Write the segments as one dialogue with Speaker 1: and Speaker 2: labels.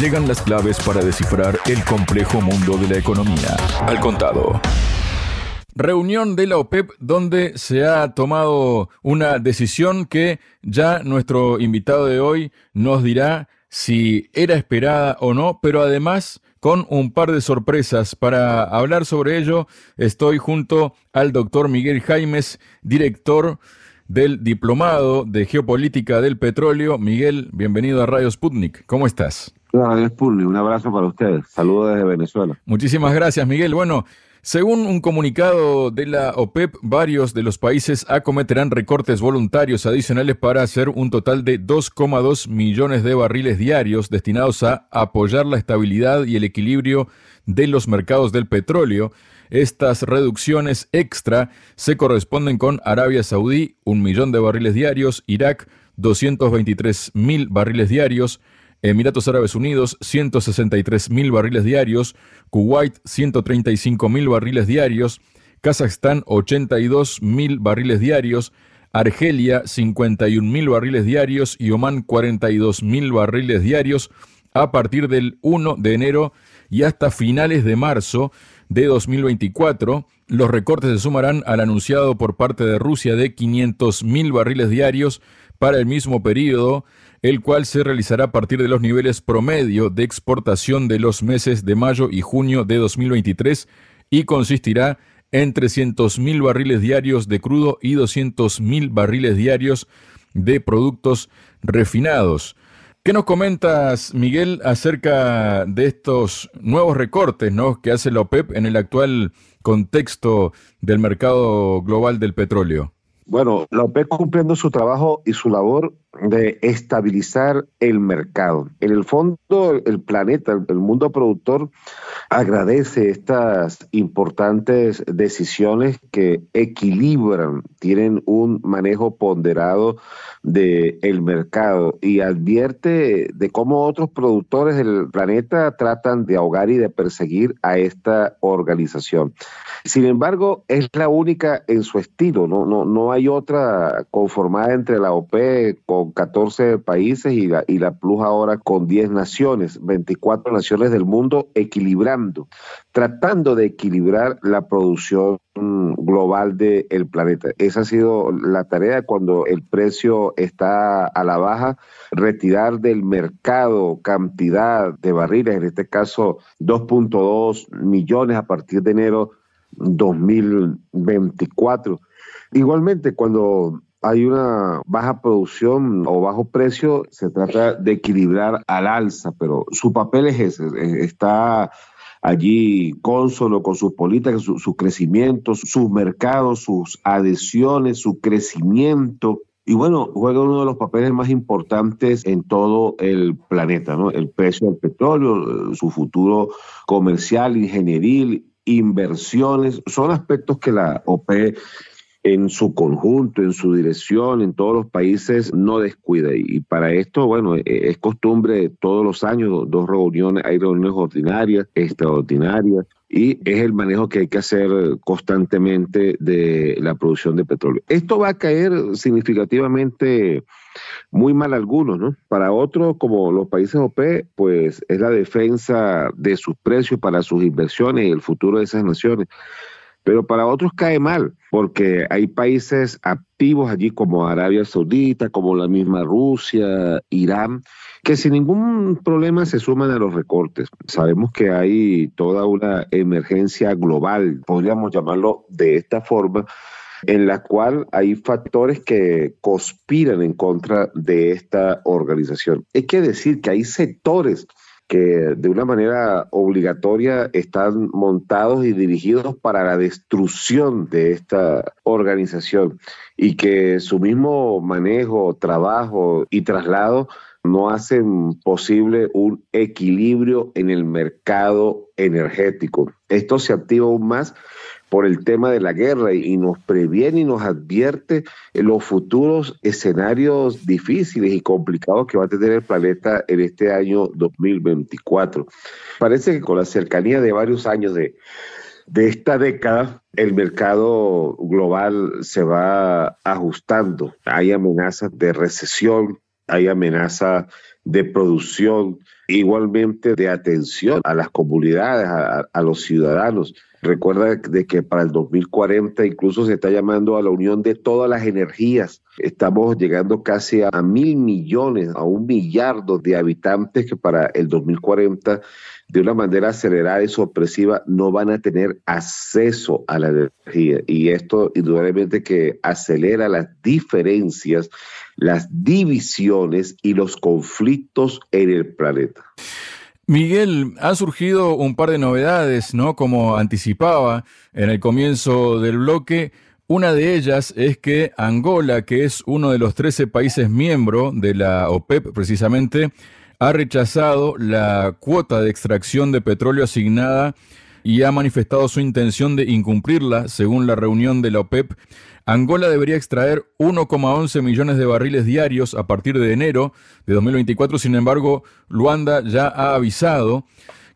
Speaker 1: Llegan las claves para descifrar el complejo mundo de la economía. Al contado. Reunión de la OPEP donde se ha tomado una decisión que ya nuestro invitado de hoy nos dirá si era esperada o no, pero además con un par de sorpresas. Para hablar sobre ello, estoy junto al doctor Miguel Jaimes, director del Diplomado de Geopolítica del Petróleo. Miguel, bienvenido a Radio Sputnik. ¿Cómo estás?
Speaker 2: Un abrazo para ustedes. Saludos desde Venezuela.
Speaker 1: Muchísimas gracias, Miguel. Bueno, según un comunicado de la OPEP, varios de los países acometerán recortes voluntarios adicionales para hacer un total de 2,2 millones de barriles diarios destinados a apoyar la estabilidad y el equilibrio de los mercados del petróleo. Estas reducciones extra se corresponden con Arabia Saudí, un millón de barriles diarios, Irak, 223 mil barriles diarios, Emiratos Árabes Unidos, 163 mil barriles diarios, Kuwait, 135 mil barriles diarios, Kazajstán, 82 mil barriles diarios, Argelia, 51 mil barriles diarios. Y Oman, 42 mil barriles diarios. A partir del 1 de enero y hasta finales de marzo de 2024. Los recortes se sumarán al anunciado por parte de Rusia de 500.000 barriles diarios para el mismo periodo, el cual se realizará a partir de los niveles promedio de exportación de los meses de mayo y junio de 2023 y consistirá en 300.000 barriles diarios de crudo y 200.000 barriles diarios de productos refinados. ¿Qué nos comentas, Miguel, acerca de estos nuevos recortes ¿no? que hace la OPEP en el actual contexto del mercado global del petróleo?
Speaker 2: Bueno, la OPEP cumpliendo su trabajo y su labor de estabilizar el mercado. En el fondo, el planeta, el mundo productor agradece estas importantes decisiones que equilibran, tienen un manejo ponderado del el mercado y advierte de cómo otros productores del planeta tratan de ahogar y de perseguir a esta organización. Sin embargo, es la única en su estilo, no, no, no hay otra conformada entre la OPEP con 14 países y la, y la Plus ahora con 10 naciones, 24 naciones del mundo, equilibrando, tratando de equilibrar la producción global del planeta. Esa ha sido la tarea cuando el precio está a la baja, retirar del mercado cantidad de barriles, en este caso 2.2 millones a partir de enero 2024. Igualmente, cuando hay una baja producción o bajo precio, se trata de equilibrar al alza, pero su papel es ese, está allí consono con sus políticas, su, crecimiento, sus mercados, sus adhesiones, su crecimiento. Y bueno, juega uno de los papeles más importantes en todo el planeta, ¿no? El precio del petróleo, su futuro comercial, ingenieril, inversiones, son aspectos que la OPE en su conjunto, en su dirección, en todos los países, no descuida. Y para esto, bueno, e, es costumbre todos los años, dos reuniones, hay reuniones ordinarias, extraordinarias, y es el manejo que hay que hacer constantemente de la producción de petróleo. Esto va a caer significativamente muy mal a algunos, ¿no? Para otros, como los países OPE, pues es la defensa de sus precios para sus inversiones y el futuro de esas naciones pero para otros cae mal, porque hay países activos allí como Arabia Saudita, como la misma Rusia, Irán, que sin ningún problema se suman a los recortes. Sabemos que hay toda una emergencia global, podríamos llamarlo de esta forma, en la cual hay factores que conspiran en contra de esta organización. Hay que decir que hay sectores que de una manera obligatoria están montados y dirigidos para la destrucción de esta organización y que su mismo manejo, trabajo y traslado no hacen posible un equilibrio en el mercado energético. Esto se activa aún más por el tema de la guerra y nos previene y nos advierte en los futuros escenarios difíciles y complicados que va a tener el planeta en este año 2024. Parece que con la cercanía de varios años de, de esta década, el mercado global se va ajustando. Hay amenazas de recesión, hay amenazas de producción, igualmente de atención a las comunidades, a, los ciudadanos. Recuerda de que para el 2040 incluso se está llamando a la unión de todas las energías. Estamos llegando casi a mil millones, a un millardo de habitantes que para el 2040 de una manera acelerada y sorpresiva no van a tener acceso a la energía. Y esto indudablemente que acelera las diferencias, las divisiones y los conflictos en el planeta.
Speaker 1: Miguel, ha surgido un par de novedades, ¿no? Como anticipaba en el comienzo del bloque. Una de ellas es que Angola, que es uno de los 13 países miembros de la OPEP precisamente, ha rechazado la cuota de extracción de petróleo asignada y ha manifestado su intención de incumplirla, según la reunión de la OPEP. Angola debería extraer 1,11 millones de barriles diarios a partir de enero de 2024. Sin embargo, Luanda ya ha avisado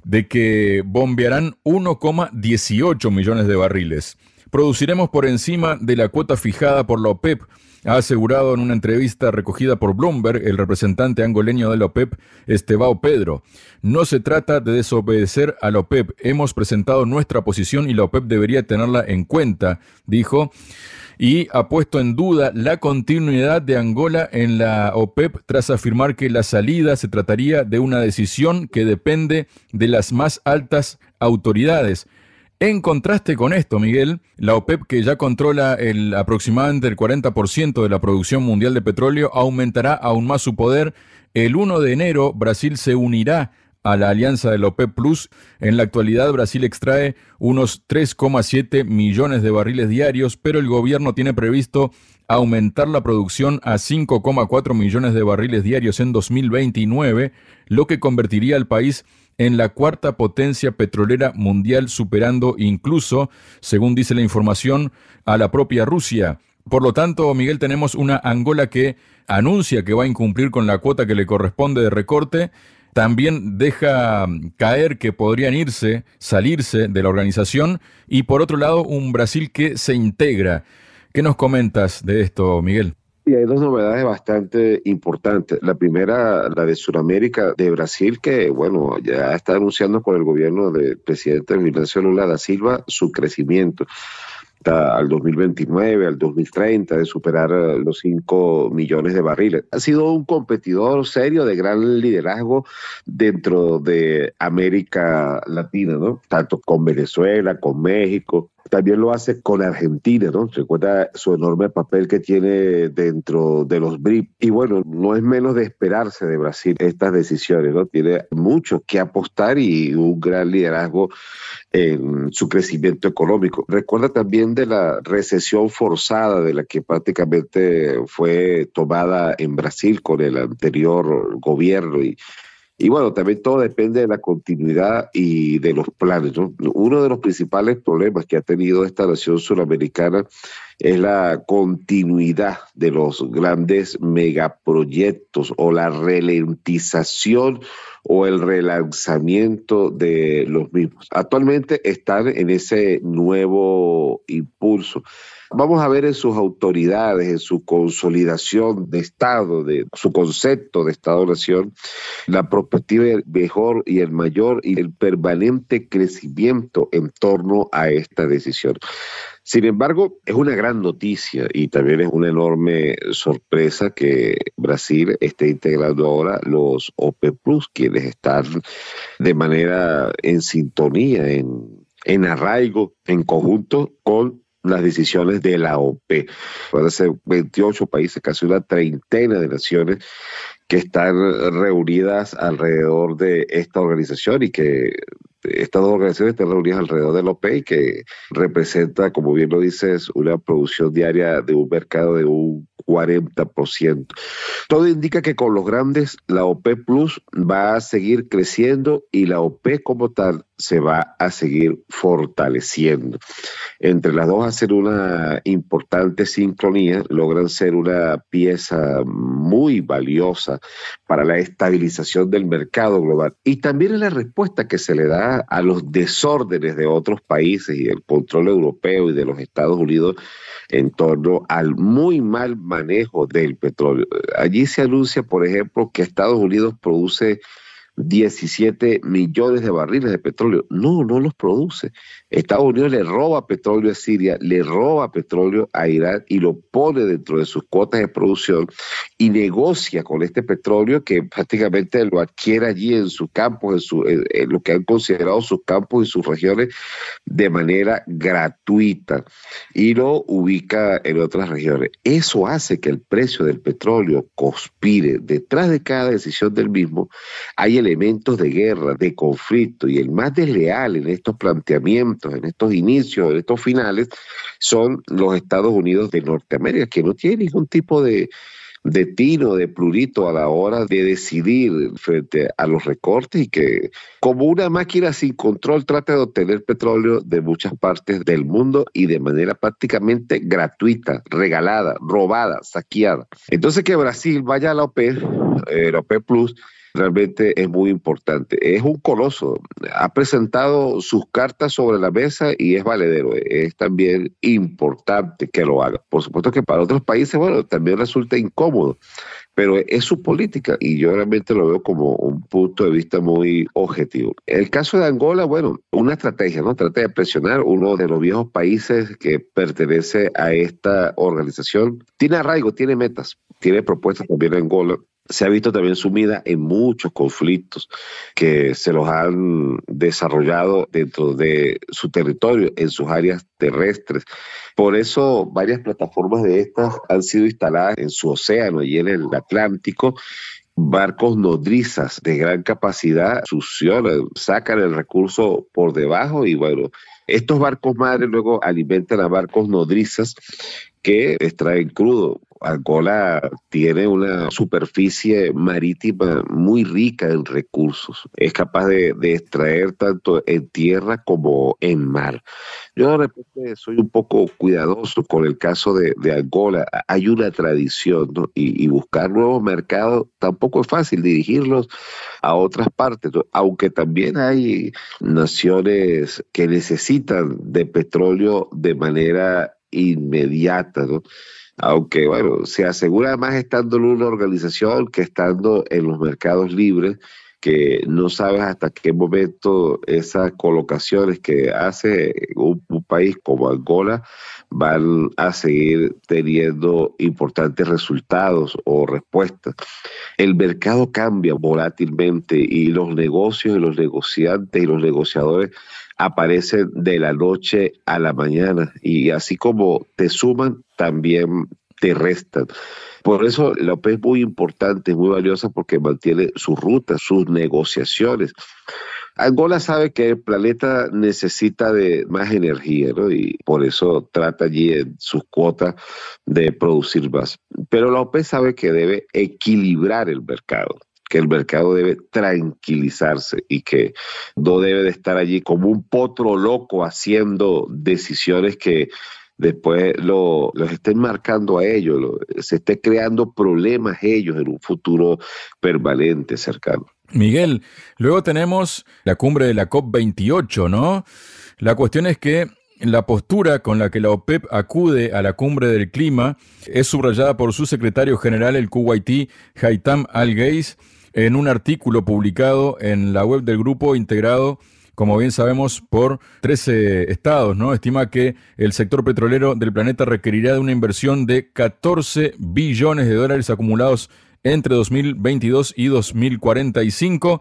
Speaker 1: de que bombearán 1,18 millones de barriles. Produciremos por encima de la cuota fijada por la OPEP, ha asegurado en una entrevista recogida por Bloomberg el representante angoleño de la OPEP, Estebao Pedro. No se trata de desobedecer a la OPEP. Hemos presentado nuestra posición y la OPEP debería tenerla en cuenta, dijo y ha puesto en duda la continuidad de Angola en la OPEP tras afirmar que la salida se trataría de una decisión que depende de las más altas autoridades. En contraste con esto, Miguel, la OPEP, que ya controla el, aproximadamente el 40% de la producción mundial de petróleo, aumentará aún más su poder. El 1 de enero, Brasil se unirá a la alianza de la OPEP Plus. En la actualidad, Brasil extrae unos 3,7 millones de barriles diarios, pero el gobierno tiene previsto aumentar la producción a 5,4 millones de barriles diarios en 2029, lo que convertiría al país en la cuarta potencia petrolera mundial, superando incluso, según dice la información, a la propia Rusia. Por lo tanto, Miguel, tenemos una Angola que anuncia que va a incumplir con la cuota que le corresponde de recorte. También deja caer que podrían irse, salirse de la organización. Y por otro lado, un Brasil que se integra. ¿Qué nos comentas de esto, Miguel?
Speaker 2: Y hay dos novedades bastante importantes. La primera, la de Sudamérica, de Brasil, que, bueno, ya está anunciando por el gobierno del presidente Ignacio Lula da Silva su crecimiento al 2029, al 2030, de superar eh, los 5 millones de barriles. Ha sido un competidor serio de gran liderazgo dentro de América Latina, ¿no? Tanto con Venezuela, con México, también lo hace con Argentina, ¿no? Recuerda su enorme papel que tiene dentro de los BRIC. Y bueno, no es menos de esperarse de Brasil estas decisiones, ¿no? Tiene mucho que apostar y un gran liderazgo en su crecimiento económico. Recuerda también de la recesión forzada de la que prácticamente fue tomada en Brasil con el anterior gobierno y y bueno, también todo depende de la continuidad y de los planes. Uno de los principales problemas que ha tenido esta nación suramericana es la continuidad de los grandes megaproyectos o la ralentización o el relanzamiento de los mismos. Actualmente están en ese nuevo impulso. Vamos a ver en sus autoridades, en su consolidación de Estado, de su concepto de Estado-Nación, la perspectiva mejor y el mayor y el permanente crecimiento en torno a esta decisión. Sin embargo, es una gran noticia y también es una enorme sorpresa que Brasil esté integrando ahora los OP Plus, quienes están de manera en sintonía, en, en arraigo, en conjunto con las decisiones de la OP. Puede ser 28 países, casi una treintena de naciones que están reunidas alrededor de esta organización y que estas dos organizaciones están reunidas alrededor de la OP y que representa, como bien lo dices, una producción diaria de un mercado de un 40%. Todo indica que con los grandes la OP Plus va a seguir creciendo y la OP como tal se va a seguir fortaleciendo. Entre las dos hacen una importante sincronía, logran ser una pieza muy valiosa para la estabilización del mercado global y también en la respuesta que se le da a los desórdenes de otros países y el control europeo y de los Estados Unidos en torno al muy mal manejo del petróleo. Allí se anuncia, por ejemplo, que Estados Unidos produce 17 millones de barriles de petróleo. No, no los produce. Estados Unidos le roba petróleo a Siria, le roba petróleo a Irán y lo pone dentro de sus cuotas de producción y negocia con este petróleo que prácticamente lo adquiere allí en sus campos, en, su, lo que han considerado sus campos y sus regiones de manera gratuita y lo ubica en otras regiones. Eso hace que el precio del petróleo conspire. Detrás de cada decisión del mismo hay elementos de guerra, de conflicto y el más desleal en estos planteamientos en estos inicios, en estos finales, son los Estados Unidos de Norteamérica, que no tienen ningún tipo de, tino, de plurito a la hora de decidir frente a los recortes y que como una máquina sin control trata de obtener petróleo de muchas partes del mundo y de manera prácticamente gratuita, regalada, robada, saqueada. Entonces que Brasil vaya a la OPEP, eh, la OPEP Plus, realmente es muy importante. Es un coloso, ha presentado sus cartas sobre la mesa y es valedero. Es también importante que lo haga. Por supuesto que para otros países, bueno, también resulta incómodo, pero es su política y yo realmente lo veo como un punto de vista muy objetivo. El caso de Angola, bueno, una estrategia, ¿no? Trata de presionar uno de los viejos países que pertenece a esta organización. Tiene arraigo, tiene metas, tiene propuestas también Angola se ha visto también sumida en muchos conflictos que se los han desarrollado dentro de su territorio, en sus áreas terrestres. Por eso varias plataformas de estas han sido instaladas en su océano y en el Atlántico barcos nodrizas de gran capacidad succionan, sacan el recurso por debajo y bueno, estos barcos madres luego alimentan a barcos nodrizas que extraen crudo. Angola tiene una superficie marítima muy rica en recursos. Es capaz de, extraer tanto en tierra como en mar. Yo de repente soy un poco cuidadoso con el caso de, Angola. Hay una tradición y, y, buscar nuevos mercados tampoco es fácil dirigirlos a otras partes, aunque también hay naciones que necesitan de petróleo de manera inmediata, ¿no? Aunque, bueno, se asegura más estando en una organización que estando en los mercados libres, que no sabes hasta qué momento esas colocaciones que hace un, país como Angola van a seguir teniendo importantes resultados o respuestas. El mercado cambia volátilmente y los negocios y los negociantes y los negociadores aparecen de la noche a la mañana y así como te suman, también te restan. Por eso la OPE es muy importante, muy valiosa porque mantiene sus rutas, sus negociaciones. Angola sabe que el planeta necesita de más energía. Y por eso trata allí en sus cuotas de producir más. Pero la OPE sabe que debe equilibrar el mercado que el mercado debe tranquilizarse y que no debe de estar allí como un potro loco haciendo decisiones que después lo, los estén marcando a ellos, se esté creando problemas ellos en un futuro permanente cercano.
Speaker 1: Miguel, luego tenemos la cumbre de la COP28, ¿no? La cuestión es que la postura con la que la OPEP acude a la cumbre del clima es subrayada por su secretario general, el Kuwaití Haitam Al-Geis, en un artículo publicado en la web del grupo integrado como bien sabemos, por 13 estados, ¿no? Estima que el sector petrolero del planeta requerirá de una inversión de 14 billones de dólares acumulados entre 2022 y 2045.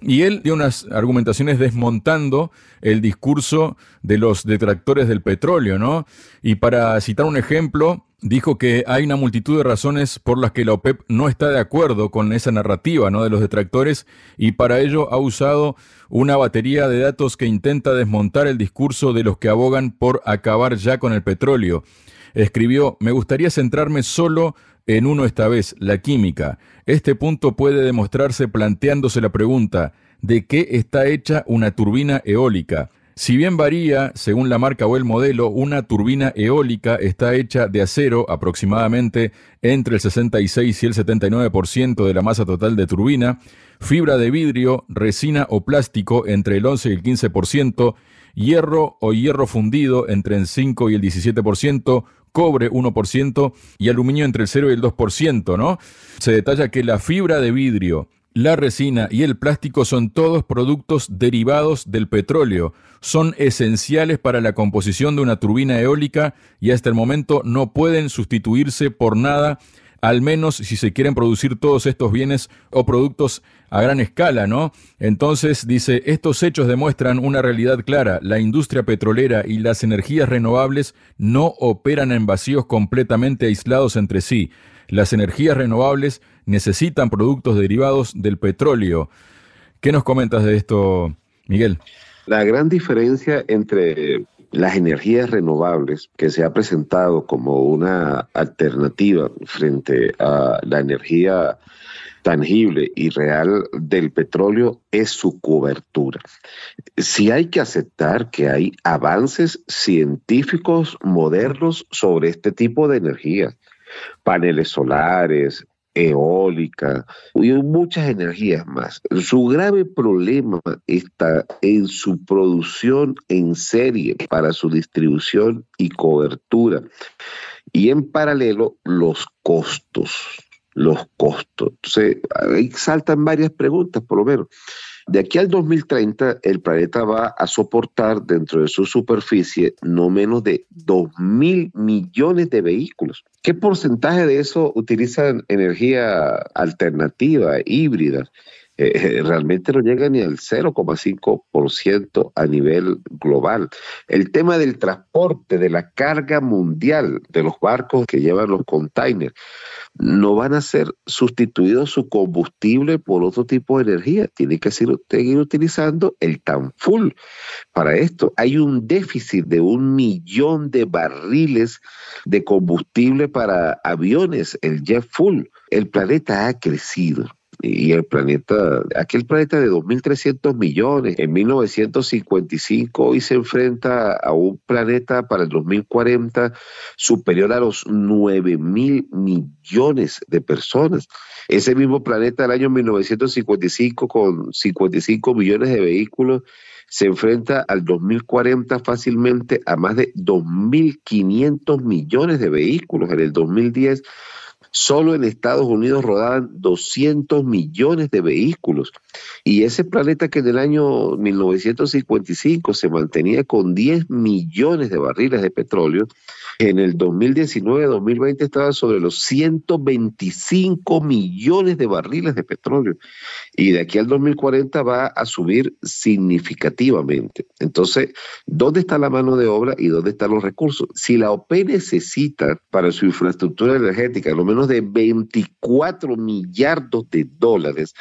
Speaker 1: Y él dio unas argumentaciones desmontando el discurso de los detractores del petróleo, ¿no? Y para citar un ejemplo, dijo que hay una multitud de razones por las que la OPEP no está de acuerdo con esa narrativa ¿no? de los detractores y para ello ha usado una batería de datos que intenta desmontar el discurso de los que abogan por acabar ya con el petróleo. Escribió, me gustaría centrarme solo en uno esta vez, la química. Este punto puede demostrarse planteándose la pregunta, de qué está hecha una turbina eólica. Si bien varía según la marca o el modelo, una turbina eólica está hecha de acero aproximadamente entre el 66 y el 79% de la masa total de turbina, fibra de vidrio, resina o plástico entre el 11 y el 15%, hierro o hierro fundido entre el 5 y el 17%, cobre 1% y aluminio entre el 0 y el 2%, ¿no? Se detalla que la fibra de vidrio, la resina y el plástico son todos productos derivados del petróleo. Son esenciales para la composición de una turbina eólica y hasta el momento no pueden sustituirse por nada, al menos si se quieren producir todos estos bienes o productos a gran escala, ¿no? Entonces dice, estos hechos demuestran una realidad clara. La industria petrolera y las energías renovables no operan en vacíos completamente aislados entre sí. Las energías renovables necesitan productos derivados del petróleo. ¿Qué nos comentas de esto, Miguel?
Speaker 2: La gran diferencia entre las energías renovables que se ha presentado como una alternativa frente a la energía tangible y real del petróleo es su cobertura. Si hay que aceptar que hay avances científicos modernos sobre este tipo de energía, paneles solares, eólica y muchas energías más. Su grave problema está en su producción en serie para su distribución y cobertura. Y en paralelo, los costos. Los costos. Entonces, ahí saltan varias preguntas, por lo menos. De aquí al 2030, el planeta va a soportar dentro de su superficie no menos de 2 mil millones de vehículos. ¿Qué porcentaje de eso utilizan energía alternativa, híbrida? Eh, realmente no llega ni al 0,5% a nivel global. El tema del transporte, de la carga mundial de los barcos que llevan los containers, no van a ser sustituidos su combustible por otro tipo de energía. Tiene que seguir utilizando el tan full. Para esto hay un déficit de un millón de barriles de combustible para aviones, el jet full. El planeta ha crecido y el planeta, aquel planeta de 2.300 millones en 1955 hoy se enfrenta a un planeta para el 2040 superior a los 9.000 millones de personas. Ese mismo planeta del año 1955 con 55 millones de vehículos se enfrenta al 2040 fácilmente a más de 2.500 millones de vehículos. En el 2010 Solo en Estados Unidos rodaban 200 millones de vehículos. Y ese planeta que en el año 1955 se mantenía con 10 millones de barriles de petróleo, en el 2019-2020 estaba sobre los 125 millones de barriles de petróleo y de aquí al 2040 va a subir significativamente. Entonces, ¿dónde está la mano de obra y dónde están los recursos? Si la OP necesita para su infraestructura energética lo menos de 24 millardos de dólares,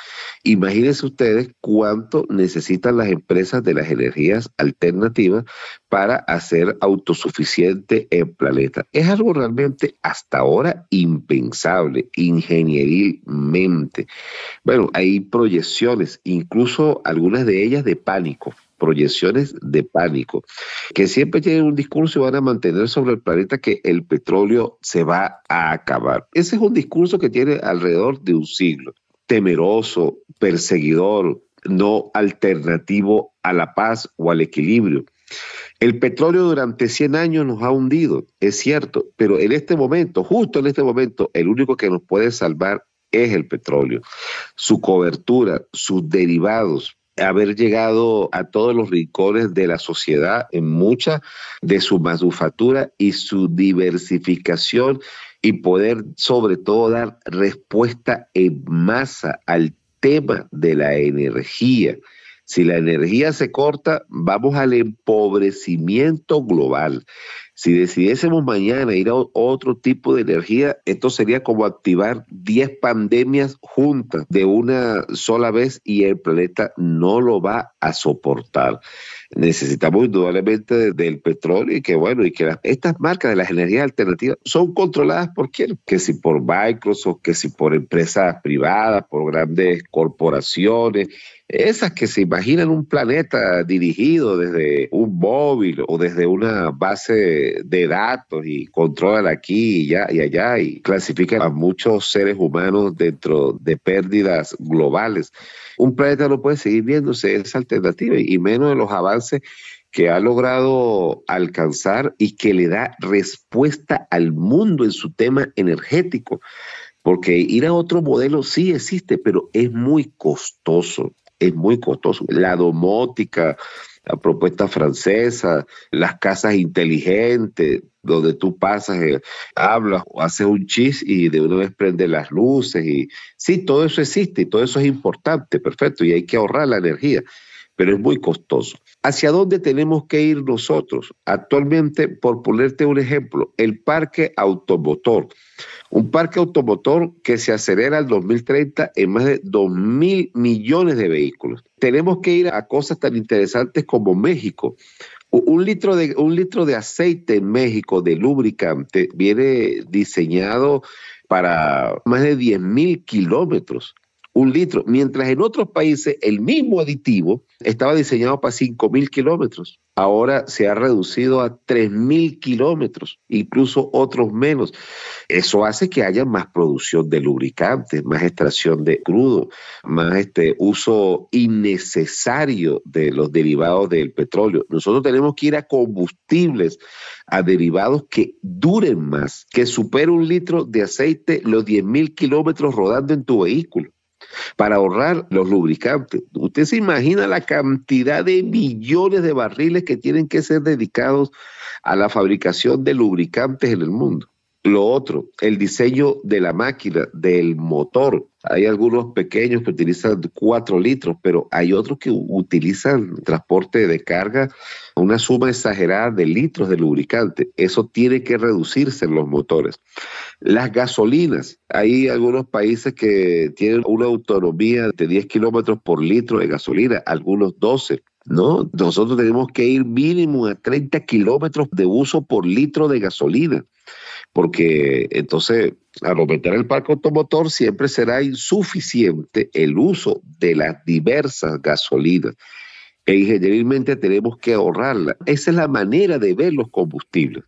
Speaker 2: imagínense ustedes cuánto necesitan las empresas de las energías alternativas para hacer autosuficiente el planeta. Es algo realmente hasta ahora impensable, ingenierilmente. Bueno, hay proyecciones, incluso algunas de ellas de pánico proyecciones de pánico, que siempre tienen un discurso y van a mantener sobre el planeta que el petróleo se va a acabar. Ese es un discurso que tiene alrededor de un siglo, temeroso, perseguidor, no alternativo a la paz o al equilibrio. El petróleo durante 100 años nos ha hundido, es cierto, pero en este momento, justo en este momento, el único que nos puede salvar es el petróleo. Su cobertura, sus derivados, haber llegado a todos los rincones de la sociedad en mucha de su manufactura y su diversificación y poder sobre todo dar respuesta en masa al tema de la energía. Si la energía se corta, vamos al empobrecimiento global. Si decidiésemos mañana ir a otro tipo de energía, esto sería como activar 10 pandemias juntas de una sola vez y el planeta no lo va a soportar. Necesitamos indudablemente del petróleo y que bueno, y que estas marcas de las energías alternativas son controladas por quién? Que si por Microsoft, que si por empresas privadas, por grandes corporaciones, esas que se imaginan un planeta dirigido desde un móvil o desde una base de datos y controlan aquí y, y allá y clasifican a muchos seres humanos dentro de pérdidas globales. Un planeta no puede seguir viéndose esa alternativa y menos en los avances que ha logrado alcanzar y que le da respuesta al mundo en su tema energético. Porque ir a otro modelo sí existe, pero es muy costoso es muy costoso. La domótica, la propuesta francesa, las casas inteligentes, donde tú pasas, eh, hablas o haces un chis y de una vez prende las luces. Y sí, todo eso existe y todo eso es importante, perfecto, y hay que ahorrar la energía, pero es muy costoso. ¿Hacia dónde tenemos que ir nosotros? Actualmente, por ponerte un ejemplo, el parque automotor. Un parque automotor que se acelera al 2030 en más de 2 mil millones de vehículos. Tenemos que ir a cosas tan interesantes como México. Un litro, de, un litro de aceite en México de lubricante viene diseñado para más de 10 mil kilómetros un litro, mientras en otros países el mismo aditivo estaba diseñado para 5.000 kilómetros. Ahora se ha reducido a 3.000 kilómetros, incluso otros menos. Eso hace que haya más producción de lubricantes, más extracción de crudo, más este uso innecesario de los derivados del petróleo. Nosotros tenemos que ir a combustibles, a derivados que duren más, que superen un litro de aceite los 10.000 kilómetros rodando en tu vehículo para ahorrar los lubricantes. Usted se imagina la cantidad de millones de barriles que tienen que ser dedicados a la fabricación de lubricantes en el mundo. Lo otro, el diseño de la máquina, del motor. Hay algunos pequeños que utilizan 4 litros, pero hay otros que utilizan transporte de carga una suma exagerada de litros de lubricante. Eso tiene que reducirse en los motores. Las gasolinas. Hay algunos países que tienen una autonomía de 10 kilómetros por litro de gasolina, algunos 12. ¿no? Nosotros tenemos que ir mínimo a 30 kilómetros de uso por litro de gasolina porque entonces al aumentar el parque automotor siempre será insuficiente el uso de las diversas gasolinas e ingenierilmente tenemos que ahorrarla. Esa es la manera de ver los combustibles.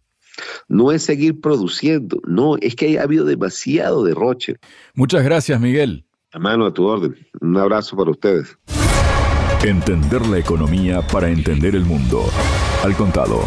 Speaker 2: No es seguir produciendo, no, es que ha habido demasiado derroche.
Speaker 1: Muchas gracias, Miguel.
Speaker 2: A mano a tu orden. Un abrazo para ustedes.
Speaker 1: Entender la economía para entender el mundo. Al contado.